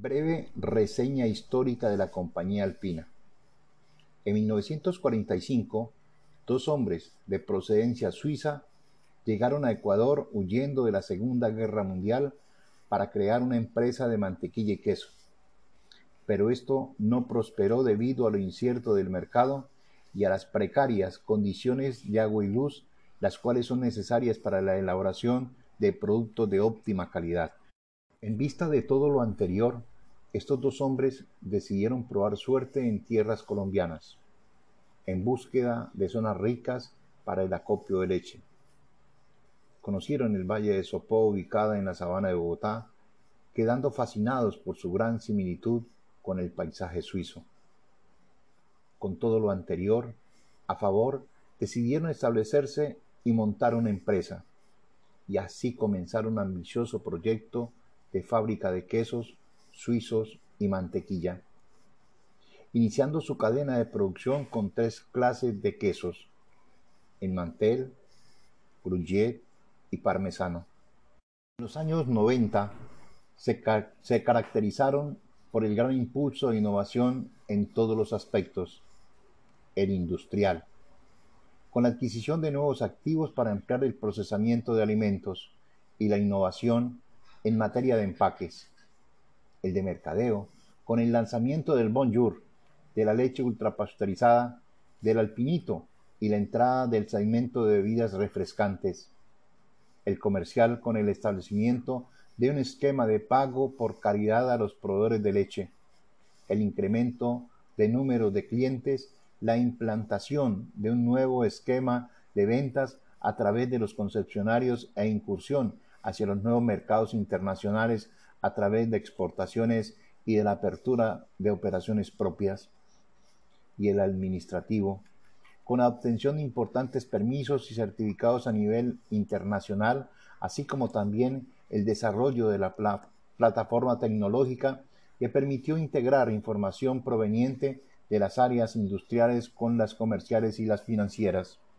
Breve reseña histórica de la compañía alpina. En 1945, dos hombres de procedencia suiza llegaron a Ecuador huyendo de la Segunda Guerra Mundial para crear una empresa de mantequilla y queso. Pero esto no prosperó debido a lo incierto del mercado y a las precarias condiciones de agua y luz, las cuales son necesarias para la elaboración de productos de óptima calidad. En vista de todo lo anterior, estos dos hombres decidieron probar suerte en tierras colombianas, en búsqueda de zonas ricas para el acopio de leche. Conocieron el valle de Sopó ubicada en la sabana de Bogotá, quedando fascinados por su gran similitud con el paisaje suizo. Con todo lo anterior, a favor, decidieron establecerse y montar una empresa, y así comenzar un ambicioso proyecto de fábrica de quesos suizos y mantequilla, iniciando su cadena de producción con tres clases de quesos, en mantel, gruyère y parmesano. En los años 90 se, se caracterizaron por el gran impulso de innovación en todos los aspectos, el industrial, con la adquisición de nuevos activos para emplear el procesamiento de alimentos y la innovación en materia de empaques, el de mercadeo, con el lanzamiento del Bonjour, de la leche ultrapasteurizada, del alpinito y la entrada del segmento de bebidas refrescantes, el comercial con el establecimiento de un esquema de pago por caridad a los proveedores de leche, el incremento de número de clientes, la implantación de un nuevo esquema de ventas a través de los concesionarios e incursión hacia los nuevos mercados internacionales a través de exportaciones y de la apertura de operaciones propias, y el administrativo, con la obtención de importantes permisos y certificados a nivel internacional, así como también el desarrollo de la plataforma tecnológica que permitió integrar información proveniente de las áreas industriales con las comerciales y las financieras.